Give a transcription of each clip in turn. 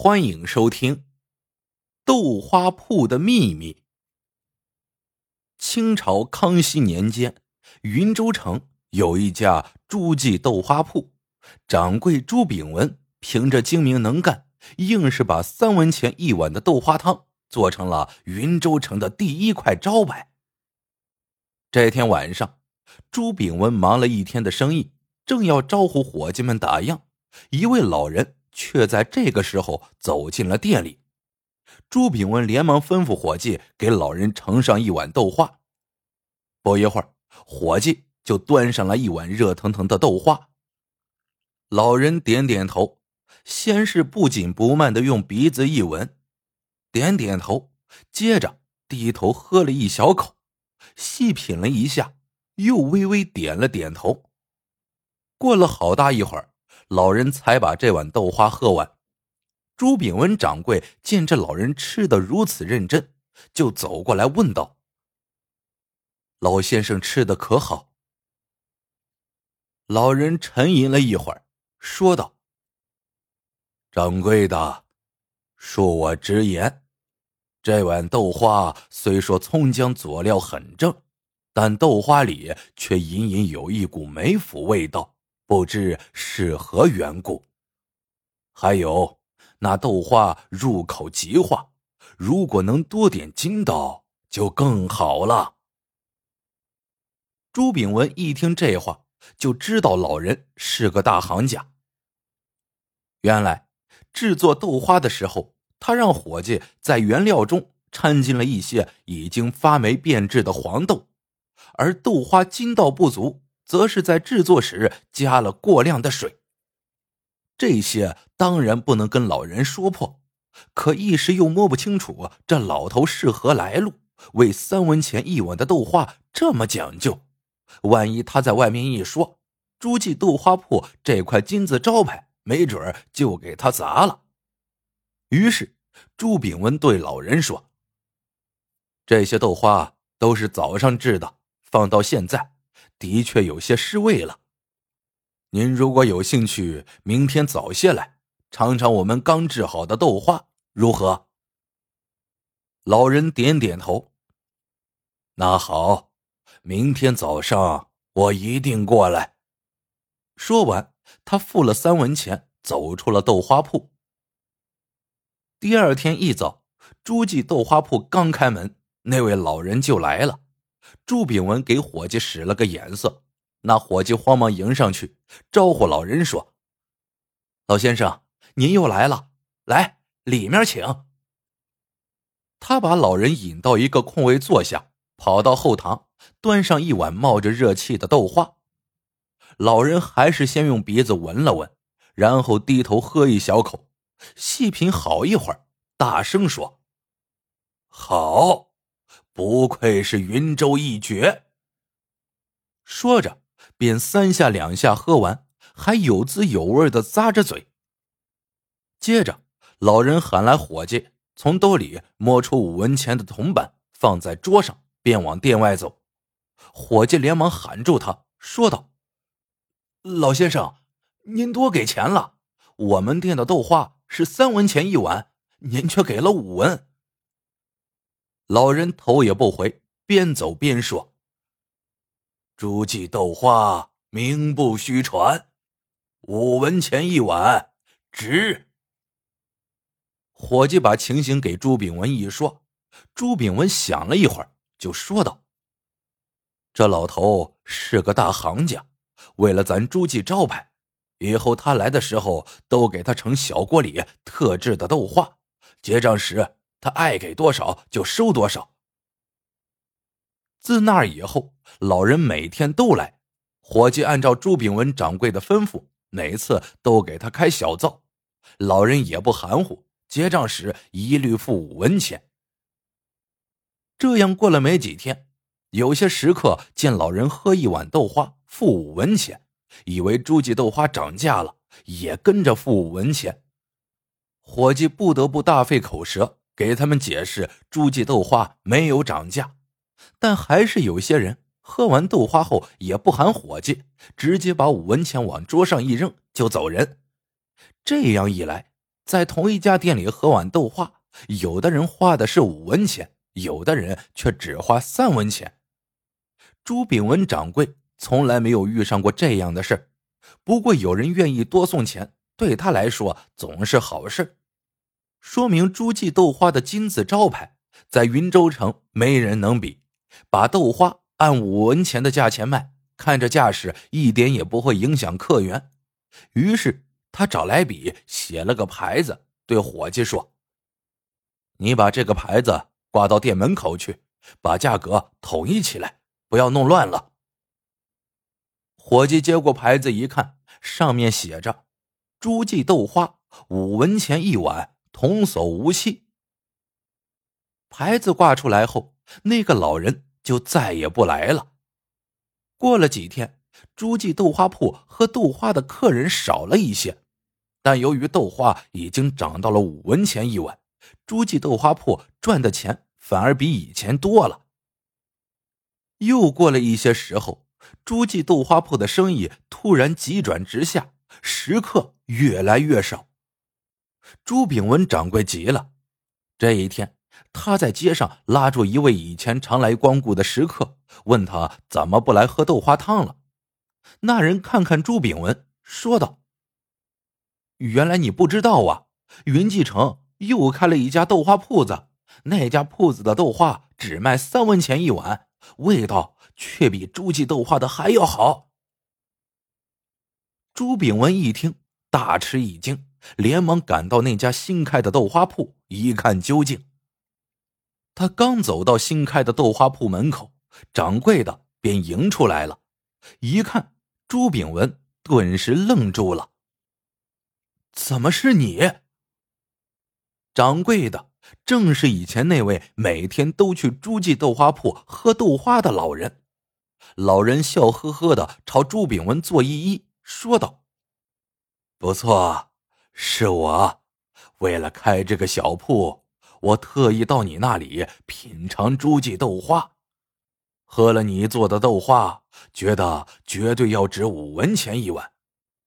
欢迎收听《豆花铺的秘密》。清朝康熙年间，云州城有一家朱记豆花铺，掌柜朱炳文凭着精明能干，硬是把三文钱一碗的豆花汤做成了云州城的第一块招牌。这天晚上，朱炳文忙了一天的生意，正要招呼伙计们打烊，一位老人。却在这个时候走进了店里，朱炳文连忙吩咐伙计给老人盛上一碗豆花。不一会儿，伙计就端上来一碗热腾腾的豆花。老人点点头，先是不紧不慢的用鼻子一闻，点点头，接着低头喝了一小口，细品了一下，又微微点了点头。过了好大一会儿。老人才把这碗豆花喝完。朱炳文掌柜见这老人吃的如此认真，就走过来问道：“老先生吃的可好？”老人沉吟了一会儿，说道：“掌柜的，恕我直言，这碗豆花虽说葱姜佐料很正，但豆花里却隐隐有一股霉腐味道。”不知是何缘故。还有那豆花入口即化，如果能多点筋道，就更好了。朱炳文一听这话，就知道老人是个大行家。原来制作豆花的时候，他让伙计在原料中掺进了一些已经发霉变质的黄豆，而豆花筋道不足。则是在制作时加了过量的水。这些当然不能跟老人说破，可一时又摸不清楚这老头是何来路，为三文钱一碗的豆花这么讲究。万一他在外面一说，朱记豆花铺这块金字招牌，没准就给他砸了。于是朱炳文对老人说：“这些豆花都是早上制的，放到现在。”的确有些失味了。您如果有兴趣，明天早些来尝尝我们刚制好的豆花，如何？老人点点头。那好，明天早上我一定过来。说完，他付了三文钱，走出了豆花铺。第二天一早，朱记豆花铺刚开门，那位老人就来了。朱炳文给伙计使了个眼色，那伙计慌忙迎上去，招呼老人说：“老先生，您又来了，来里面请。”他把老人引到一个空位坐下，跑到后堂，端上一碗冒着热气的豆花。老人还是先用鼻子闻了闻，然后低头喝一小口，细品好一会儿，大声说：“好。”不愧是云州一绝。说着，便三下两下喝完，还有滋有味的咂着嘴。接着，老人喊来伙计，从兜里摸出五文钱的铜板，放在桌上，便往店外走。伙计连忙喊住他，说道：“老先生，您多给钱了。我们店的豆花是三文钱一碗，您却给了五文。”老人头也不回，边走边说：“朱记豆花名不虚传，五文钱一碗，值。”伙计把情形给朱炳文一说，朱炳文想了一会儿，就说道：“这老头是个大行家，为了咱朱记招牌，以后他来的时候都给他盛小锅里特制的豆花，结账时。”他爱给多少就收多少。自那以后，老人每天都来，伙计按照朱炳文掌柜的吩咐，每次都给他开小灶。老人也不含糊，结账时一律付五文钱。这样过了没几天，有些食客见老人喝一碗豆花付五文钱，以为朱记豆花涨价了，也跟着付五文钱。伙计不得不大费口舌。给他们解释，朱记豆花没有涨价，但还是有些人喝完豆花后也不喊伙计，直接把五文钱往桌上一扔就走人。这样一来，在同一家店里喝碗豆花，有的人花的是五文钱，有的人却只花三文钱。朱炳文掌柜从来没有遇上过这样的事不过有人愿意多送钱，对他来说总是好事，说明朱记豆花的金字招牌在云州城没人能比。把豆花按五文钱的价钱卖，看这架势一点也不会影响客源。于是。他找来笔，写了个牌子，对伙计说：“你把这个牌子挂到店门口去，把价格统一起来，不要弄乱了。”伙计接过牌子一看，上面写着：“诸记豆花五文钱一碗，童叟无欺。”牌子挂出来后，那个老人就再也不来了。过了几天，诸记豆花铺喝豆花的客人少了一些。但由于豆花已经涨到了五文钱一碗，诸记豆花铺赚的钱反而比以前多了。又过了一些时候，诸记豆花铺的生意突然急转直下，食客越来越少。朱炳文掌柜急了。这一天，他在街上拉住一位以前常来光顾的食客，问他怎么不来喝豆花汤了。那人看看朱炳文，说道。原来你不知道啊！云继城又开了一家豆花铺子，那家铺子的豆花只卖三文钱一碗，味道却比朱记豆花的还要好。朱炳文一听，大吃一惊，连忙赶到那家新开的豆花铺一看究竟。他刚走到新开的豆花铺门口，掌柜的便迎出来了，一看朱炳文，顿时愣住了。怎么是你？掌柜的正是以前那位每天都去朱记豆花铺喝豆花的老人。老人笑呵呵的朝朱炳文作揖揖，说道：“不错，是我。为了开这个小铺，我特意到你那里品尝诸暨豆花，喝了你做的豆花，觉得绝对要值五文钱一碗，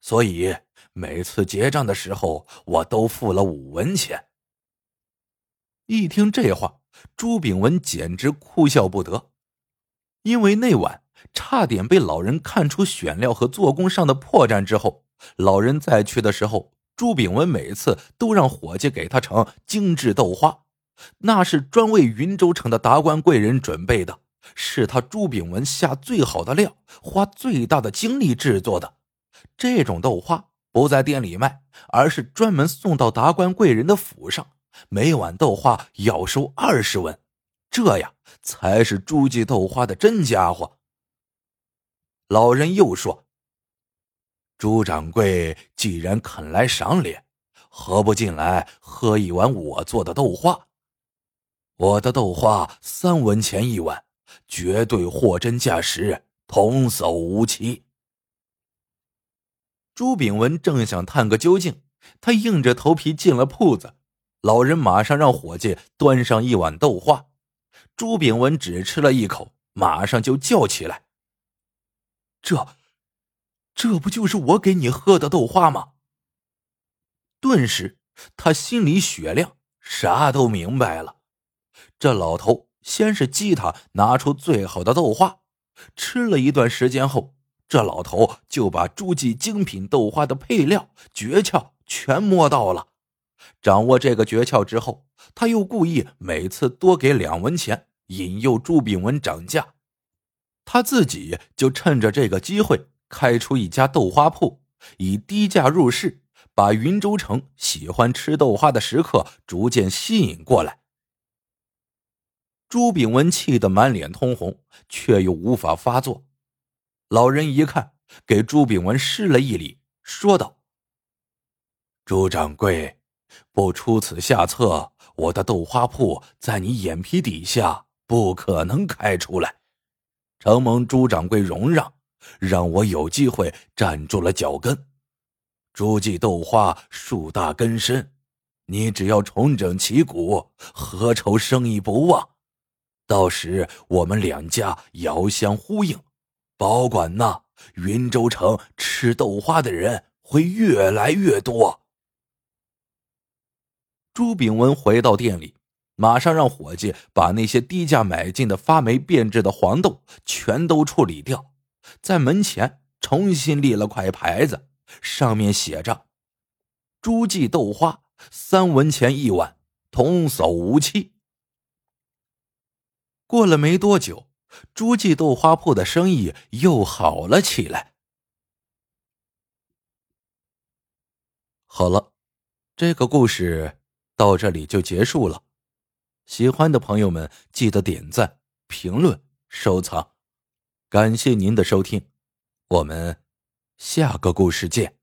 所以。”每次结账的时候，我都付了五文钱。一听这话，朱炳文简直哭笑不得，因为那晚差点被老人看出选料和做工上的破绽之后，老人再去的时候，朱炳文每次都让伙计给他盛精致豆花，那是专为云州城的达官贵人准备的，是他朱炳文下最好的料，花最大的精力制作的，这种豆花。不在店里卖，而是专门送到达官贵人的府上，每碗豆花要收二十文，这样才是诸记豆花的真家伙。老人又说：“朱掌柜既然肯来赏脸，何不进来喝一碗我做的豆花？我的豆花三文钱一碗，绝对货真价实，童叟无欺。”朱炳文正想探个究竟，他硬着头皮进了铺子。老人马上让伙计端上一碗豆花。朱炳文只吃了一口，马上就叫起来：“这，这不就是我给你喝的豆花吗？”顿时，他心里雪亮，啥都明白了。这老头先是激他拿出最好的豆花，吃了一段时间后。这老头就把诸记精品豆花的配料诀窍全摸到了。掌握这个诀窍之后，他又故意每次多给两文钱，引诱朱炳文涨价。他自己就趁着这个机会开出一家豆花铺，以低价入市，把云州城喜欢吃豆花的食客逐渐吸引过来。朱炳文气得满脸通红，却又无法发作。老人一看，给朱炳文施了一礼，说道：“朱掌柜，不出此下策，我的豆花铺在你眼皮底下不可能开出来。承蒙朱掌柜容让，让我有机会站住了脚跟。朱记豆花树大根深，你只要重整旗鼓，何愁生意不旺？到时我们两家遥相呼应。”保管那云州城吃豆花的人会越来越多。朱炳文回到店里，马上让伙计把那些低价买进的发霉变质的黄豆全都处理掉，在门前重新立了块牌子，上面写着：“诸记豆花三文钱一碗，童叟无欺。”过了没多久，诸记豆花铺的生意又好了起来。好了，这个故事到这里就结束了。喜欢的朋友们记得点赞、评论、收藏，感谢您的收听，我们下个故事见。